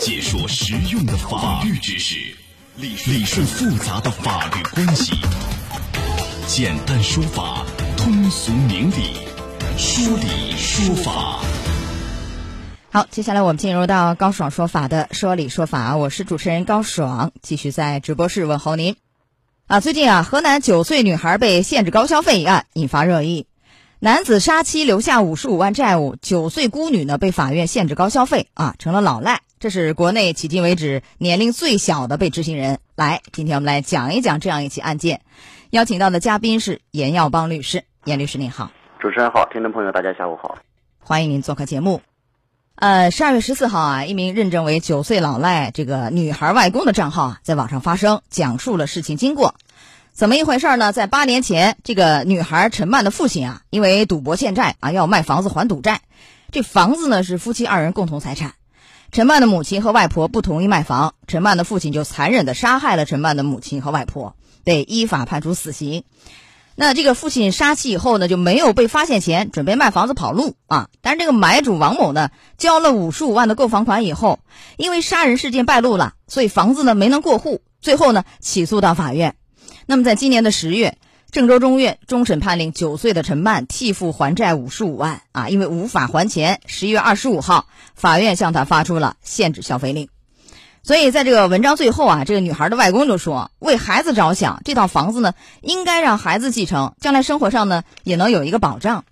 解说实用的法律知识，理理顺复杂的法律关系，简单说法，通俗明理，说理说法。好，接下来我们进入到高爽说法的说理说法，我是主持人高爽，继续在直播室问候您。啊，最近啊，河南九岁女孩被限制高消费一案引发热议。男子杀妻留下五十五万债务，九岁孤女呢被法院限制高消费啊，成了老赖。这是国内迄今为止年龄最小的被执行人。来，今天我们来讲一讲这样一起案件。邀请到的嘉宾是严耀邦律师，严律师您好。主持人好，听众朋友大家下午好，欢迎您做客节目。呃，十二月十四号啊，一名认证为九岁老赖这个女孩外公的账号啊，在网上发声，讲述了事情经过。怎么一回事呢？在八年前，这个女孩陈曼的父亲啊，因为赌博欠债啊，要卖房子还赌债。这房子呢是夫妻二人共同财产。陈曼的母亲和外婆不同意卖房，陈曼的父亲就残忍的杀害了陈曼的母亲和外婆，被依法判处死刑。那这个父亲杀妻以后呢，就没有被发现前准备卖房子跑路啊。但是这个买主王某呢，交了五十五万的购房款以后，因为杀人事件败露了，所以房子呢没能过户，最后呢起诉到法院。那么，在今年的十月，郑州中院终审判令九岁的陈曼替父还债五十五万啊，因为无法还钱，十一月二十五号，法院向他发出了限制消费令。所以，在这个文章最后啊，这个女孩的外公就说：“为孩子着想，这套房子呢，应该让孩子继承，将来生活上呢也能有一个保障。”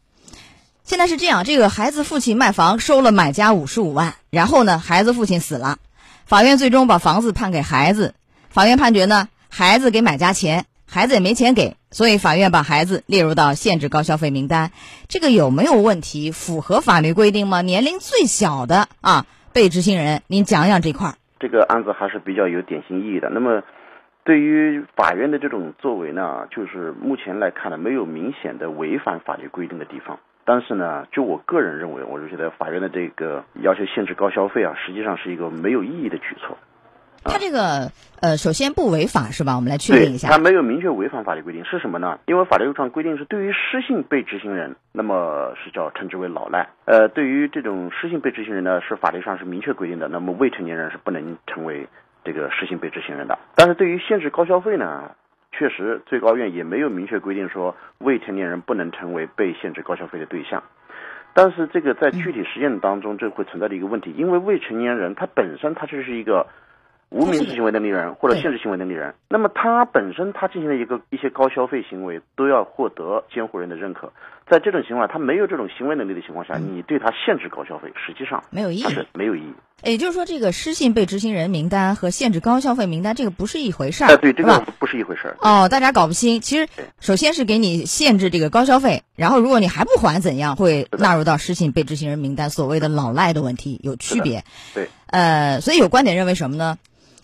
现在是这样，这个孩子父亲卖房收了买家五十五万，然后呢，孩子父亲死了，法院最终把房子判给孩子。法院判决呢？孩子给买家钱，孩子也没钱给，所以法院把孩子列入到限制高消费名单。这个有没有问题？符合法律规定吗？年龄最小的啊，被执行人，您讲讲这块儿。这个案子还是比较有典型意义的。那么，对于法院的这种作为呢，就是目前来看呢，没有明显的违反法律规定的地方。但是呢，就我个人认为，我就觉得法院的这个要求限制高消费啊，实际上是一个没有意义的举措。他这个呃，首先不违法是吧？我们来确定一下。他没有明确违反法律规定是什么呢？因为法律上规定是对于失信被执行人，那么是叫称之为老赖。呃，对于这种失信被执行人呢，是法律上是明确规定的。那么未成年人是不能成为这个失信被执行人的。但是对于限制高消费呢，确实最高院也没有明确规定说未成年人不能成为被限制高消费的对象。但是这个在具体实践当中，这会存在的一个问题，因为未成年人他本身他就是一个。无民事行为能力人或者限制行为能力人，那么他本身他进行的一个一些高消费行为都要获得监护人的认可，在这种情况他没有这种行为能力的情况下，你对他限制高消费，实际上没有意义，没有意义。也就是说，这个失信被执行人名单和限制高消费名单这个不是一回事儿，哎，对，这个不是一回事儿。哦，大家搞不清。其实，首先是给你限制这个高消费，然后如果你还不还，怎样会纳入到失信被执行人名单？所谓的老赖的问题有区别。对，呃，所以有观点认为什么呢？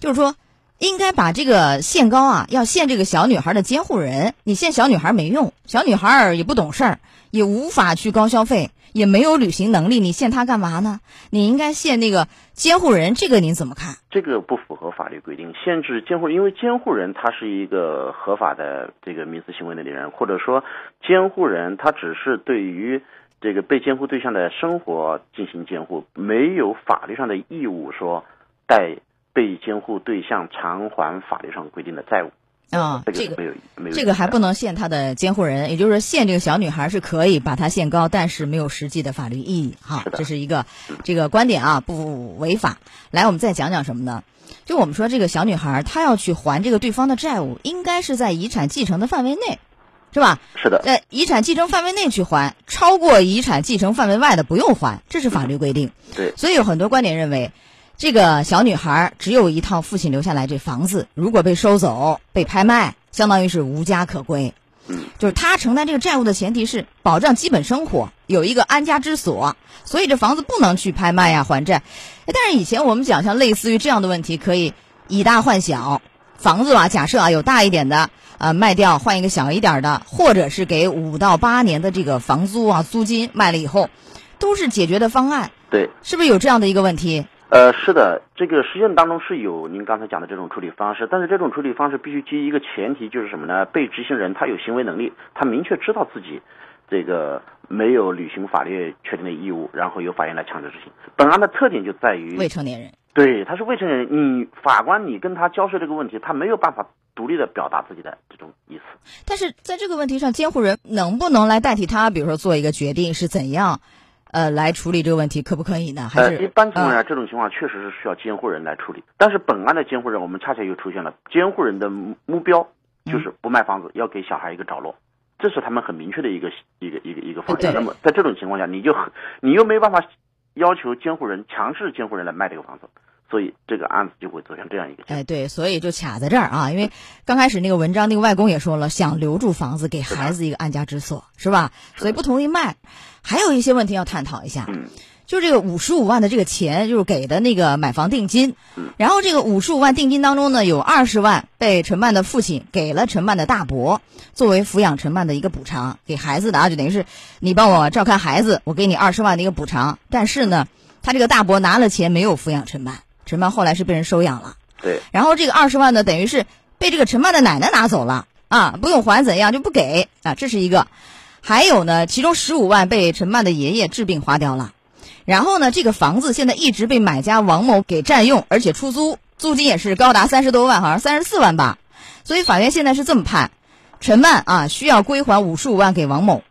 就是说。应该把这个限高啊，要限这个小女孩的监护人。你限小女孩没用，小女孩也不懂事儿，也无法去高消费，也没有履行能力。你限她干嘛呢？你应该限那个监护人。这个您怎么看？这个不符合法律规定，限制监护，因为监护人他是一个合法的这个民事行为能力人，或者说监护人他只是对于这个被监护对象的生活进行监护，没有法律上的义务说带。被监护对象偿还法律上规定的债务啊，这个没有没有，这个还不能限他的监护人，也就是说限这个小女孩是可以把她限高，但是没有实际的法律意义哈，这是一个这个观点啊，不违法。来，我们再讲讲什么呢？就我们说这个小女孩她要去还这个对方的债务，应该是在遗产继承的范围内，是吧？是的，在遗产继承范围内去还，超过遗产继承范围外的不用还，这是法律规定。对，所以有很多观点认为。这个小女孩只有一套父亲留下来这房子，如果被收走、被拍卖，相当于是无家可归。嗯，就是她承担这个债务的前提是保障基本生活，有一个安家之所，所以这房子不能去拍卖呀还债。但是以前我们讲像类似于这样的问题，可以以大换小，房子吧，假设啊有大一点的，呃卖掉换一个小一点的，或者是给五到八年的这个房租啊租金卖了以后，都是解决的方案。对，是不是有这样的一个问题？呃，是的，这个实践当中是有您刚才讲的这种处理方式，但是这种处理方式必须基于一个前提，就是什么呢？被执行人他有行为能力，他明确知道自己这个没有履行法律确定的义务，然后由法院来强制执行。本案的特点就在于未成年人，对，他是未成年人，你法官你跟他交涉这个问题，他没有办法独立的表达自己的这种意思。但是在这个问题上，监护人能不能来代替他，比如说做一个决定是怎样，呃，来处理这个问题，可不可以呢？还是呃，一般情况下，嗯这种情况确实是需要监护人来处理。但是本案的监护人，我们恰恰又出现了监护人的目目标就是不卖房子，要给小孩一个着落，这是他们很明确的一个一个一个一个方对向。那么在这种情况下，你就很你又没办法要求监护人强制监护人来卖这个房子，所以这个案子就会走向这样一个。哎，对，所以就卡在这儿啊，因为刚开始那个文章那个外公也说了，想留住房子，给孩子一个安家之所，是吧？所以不同意卖。还有一些问题要探讨一下，嗯就这个五十五万的这个钱，就是给的那个买房定金，嗯然后这个五十五万定金当中呢，有二十万被陈曼的父亲给了陈曼的大伯，作为抚养陈曼的一个补偿，给孩子的啊，就等于是你帮我照看孩子，我给你二十万的一个补偿。但是呢，他这个大伯拿了钱没有抚养陈曼，陈曼后来是被人收养了。对，然后这个二十万呢，等于是被这个陈曼的奶奶拿走了啊，不用还怎样就不给啊，这是一个。还有呢，其中十五万被陈曼的爷爷治病花掉了。然后呢，这个房子现在一直被买家王某给占用，而且出租，租金也是高达三十多万，好像三十四万吧。所以法院现在是这么判：陈曼啊需要归还五十五万给王某，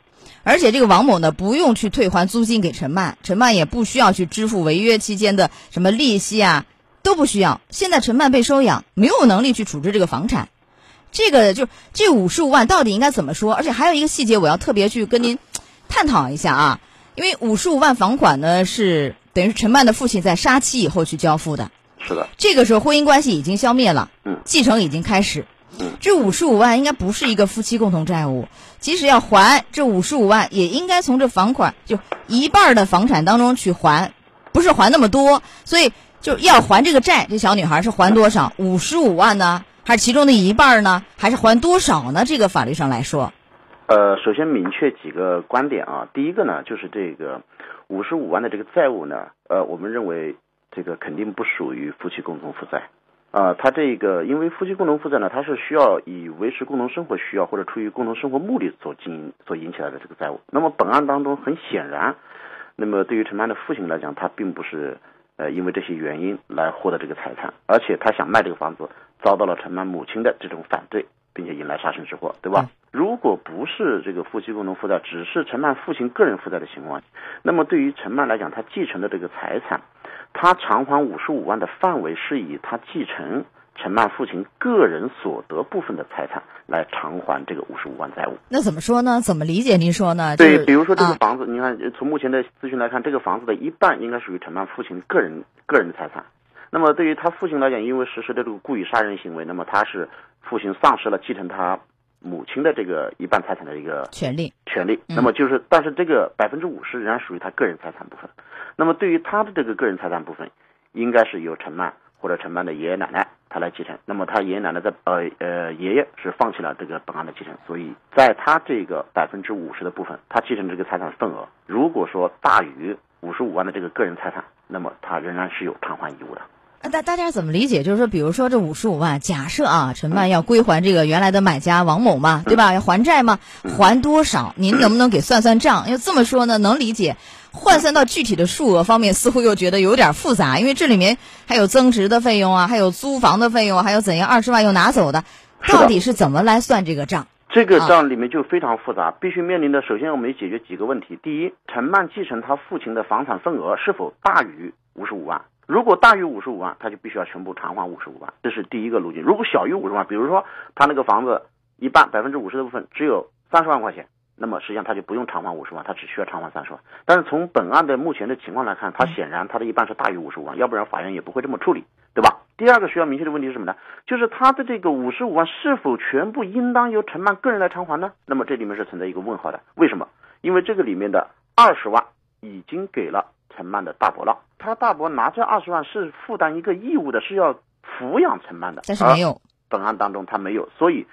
而且这个王某呢不用去退还租金给陈曼，陈曼也不需要去支付违约期间的什么利息啊，都不需要。现在陈曼被收养，没有能力去处置这个房产，这个就这五十五万到底应该怎么说？而且还有一个细节，我要特别去跟您探讨一下啊，因为五十五万房款呢是等于是陈曼的父亲在杀妻以后去交付的，是的，这个时候婚姻关系已经消灭了，嗯。继承已经开始。嗯，这五十五万应该不是一个夫妻共同债务，即使要还这五十五万，也应该从这房款就一半儿的房产当中去还，不是还那么多，所以就要还这个债。这小女孩是还多少？五十五万呢？还是其中的一半儿呢？还是还多少呢？这个法律上来说，呃，首先明确几个观点啊。第一个呢，就是这个五十五万的这个债务呢，呃，我们认为这个肯定不属于夫妻共同负债。啊，它这个因为夫妻共同负债呢，它是需要以维持共同生活需要或者出于共同生活目的所经营所引起来的这个债务。那么本案当中很显然，那么对于陈曼的父亲来讲，他并不是呃因为这些原因来获得这个财产，而且他想卖这个房子，遭到了陈曼母亲的这种反对，并且引来杀身之祸，对吧？如果不是这个夫妻共同负债，只是陈曼父亲个人负债的情况，那么对于陈曼来讲，他继承的这个财产，他偿还五十五万的范围是以他继承陈曼父亲个人所得部分的财产来偿还这个五十五万债务。那怎么说呢？怎么理解？您说呢？对，就是比如说这个啊房子，你看呃从目前的资讯来看，这个房子的一半应该属于陈曼父亲个人个人的财产。那么对于他父亲来讲，因为实施的这个故意杀人行为，那么他是父亲丧失了继承他母亲的这个一半财产的一个权利，权利。嗯那么就是，但是这个百分之五十仍然属于他个人财产部分。那么对于他的这个个人财产部分，应该是由陈曼或者陈曼的爷爷奶奶他来继承。那么他爷爷奶奶在呃呃爷爷是放弃了这个本案的继承，所以在他这个百分之五十的部分，他继承这个财产份额，如果说大于五十五万的这个个人财产，那么他仍然是有偿还义务的。啊大大家怎么理解？就是说，比如说这五十五万，假设啊，陈曼要归还这个原来的买家王某嘛，对吧？要还债嘛，还多少？您能不能给算算账？要这么说呢，能理解。换算到具体的数额方面，似乎又觉得有点复杂，因为这里面还有增值的费用啊，还有租房的费用啊，还有怎样二十万又拿走的，到底是怎么来算这个账？这个啊账里面就非常复杂，必须面临的首先我们解决几个问题。第一，陈曼继承他父亲的房产份额是否大于五十五万？如果大于五十五万，他就必须要全部偿还五十五万，这是第一个路径。如果小于五十万，比如说他那个房子一半百分之五十的部分只有三十万块钱，那么实际上他就不用偿还五十万，他只需要偿还三十万。但是从本案的目前的情况来看，他显然他的一半是大于五十五万，要不然法院也不会这么处理，对吧？第二个需要明确的问题是什么呢？就是他的这个五十五万是否全部应当由陈曼个人来偿还呢？那么这里面是存在一个问号的，为什么？因为这个里面的二十万已经给了陈曼的大伯了，他大伯拿这二十万是负担一个义务的，是要抚养陈曼的，但是没有，本案当中他没有，所以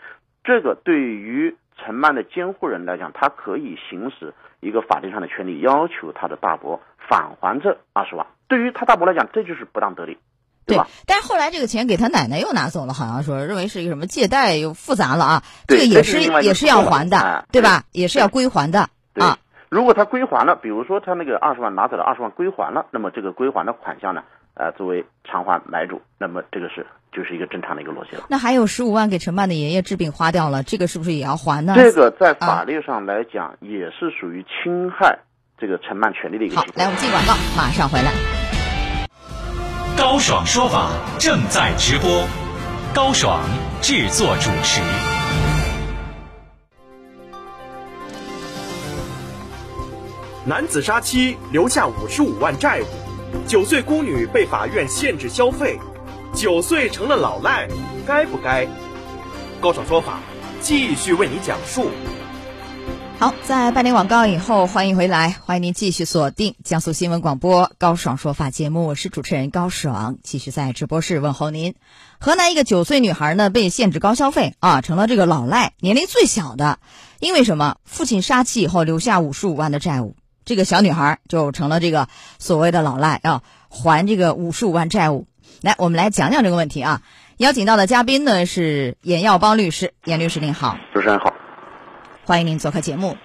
这个对于陈曼的监护人来讲，他可以行使一个法律上的权利，要求他的大伯返还这二十万。对于他大伯来讲，这就是不当得利，对对吧？，但是后来这个钱给他奶奶又拿走了，好像说认为是一个什么借贷，又复杂了啊。这个也是也是要还的哎，对吧？也是要归还的啊。如果他归还了，比如说他那个二十万拿走了二十万归还了，那么这个归还的款项呢，呃作为偿还买主，那么这个是就是一个正常的一个逻辑了。那还有十五万给陈曼的爷爷治病花掉了，这个是不是也要还呢？这个在法律上来讲也是属于侵害这个陈曼权利的一个好。来我们进广告，马上回来。高爽说法正在直播，高爽制作主持。男子杀妻留下五十五万债务，九岁孤女被法院限制消费，九岁成了老赖，该不该？高爽说法继续为你讲述。好，在半点广告以后，欢迎回来，欢迎您继续锁定江苏新闻广播高爽说法节目，我是主持人高爽，继续在直播室问候您。河南一个九岁女孩呢被限制高消费啊，成了这个老赖，年龄最小的，因为什么？父亲杀妻以后留下五十五万的债务，这个小女孩就成了这个所谓的老赖，啊还这个五十五万债务。来，我们来讲讲这个问题啊。邀请到的嘉宾呢是严耀邦律师，严律师您好。主持人好，欢迎您做客节目。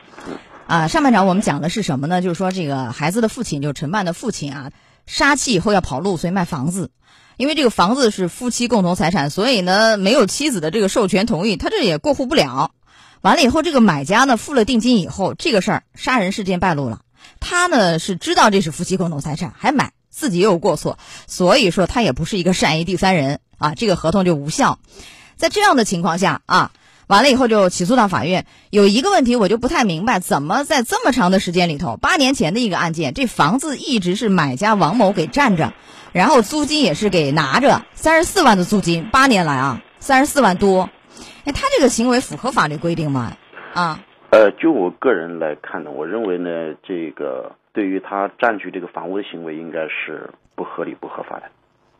啊，上半场我们讲的是什么呢？就是说这个孩子的父亲，就是陈曼的父亲啊，杀妻以后要跑路，所以卖房子。因为这个房子是夫妻共同财产，所以呢没有妻子的这个授权同意，他这也过户不了。完了以后，这个买家呢付了定金以后，这个事儿杀人事件败露了。他呢是知道这是夫妻共同财产，还买，自己也有过错，所以说他也不是一个善意第三人啊，这个合同就无效。在这样的情况下啊。完了以后就起诉到法院。有一个问题我就不太明白，怎么在这么长的时间里头，八年前的一个案件，这房子一直是买家王某给占着，然后租金也是给拿着，三十四万的租金，八年来啊，三十四万多。哎，他这个行为符合法律规定吗？啊？呃，就我个人来看呢，我认为呢，这个对于他占据这个房屋的行为，应该是不合理、不合法的。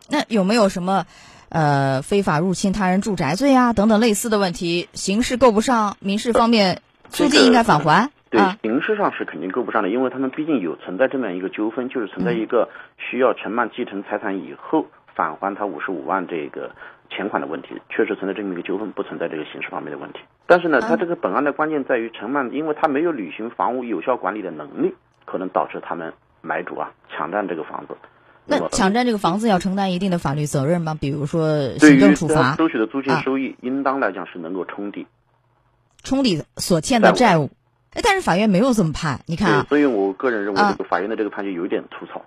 那有没有什么？呃，非法入侵他人住宅罪啊，等等类似的问题，刑事够不上，民事方面租金应该返还。对，啊刑事上是肯定够不上的，因为他们毕竟有存在这么样一个纠纷，就是存在一个需要承曼继承财产以后返还他五十五万这个钱款的问题，确实存在这么一个纠纷，不存在这个刑事方面的问题。但是呢，他这个本案的关键在于陈曼，因为他没有履行房屋有效管理的能力，可能导致他们买主啊抢占这个房子。那抢占这个房子要承担一定的法律责任吗？比如说行政处罚、收取的租金啊收益，应当来讲是能够冲抵。冲抵所欠的债务。哎，但是法院没有这么判，你看，啊所以我个人认为啊这个法院的这个判决有一点粗糙。啊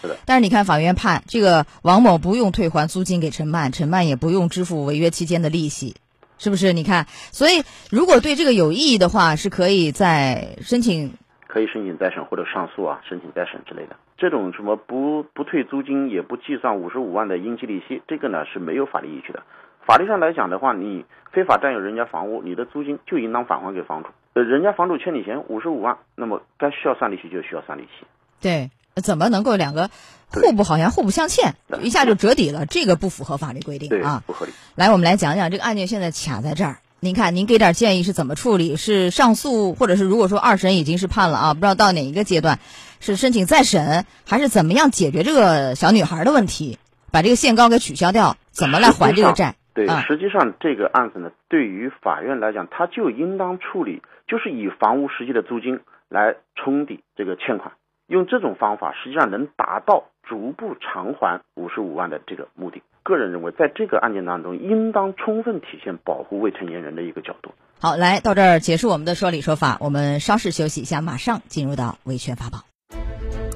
是的！但是你看法院判这个王某不用退还租金给陈曼，陈曼也不用支付违约期间的利息，是不是？你看，所以如果对这个有异议的话，是可以在申请可以申请再审或者上诉啊，申请再审之类的。这种什么不不退租金也不计算五十五万的应计利息，这个呢是没有法律依据的。法律上来讲的话，你非法占有人家房屋，你的租金就应当返还给房主。呃，人家房主欠你钱五十五万，那么该需要算利息就需要算利息。对，怎么能够两个互不好像互不相欠，一下就折抵了？这个不符合法律规定啊。，不合理。来，我们来讲讲这个案件现在卡在这儿。您看，您给点建议是怎么处理？是上诉，或者是如果说二审已经是判了啊，不知道到哪一个阶段，是申请再审，还是怎么样解决这个小女孩的问题，把这个限高给取消掉？怎么来还这个债？对，啊实际上这个案子呢，对于法院来讲，他就应当处理，就是以房屋实际的租金来冲抵这个欠款，用这种方法，实际上能达到逐步偿还五十五万的这个目的。个人认为，在这个案件当中，应当充分体现保护未成年人的一个角度。好，来到这儿结束我们的说理说法，我们稍事休息一下，马上进入到维权法宝。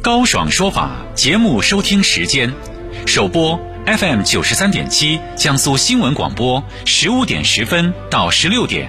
高爽说法节目收听时间：首播 FM 九十三点七江苏新闻广播十五点十分到十六点，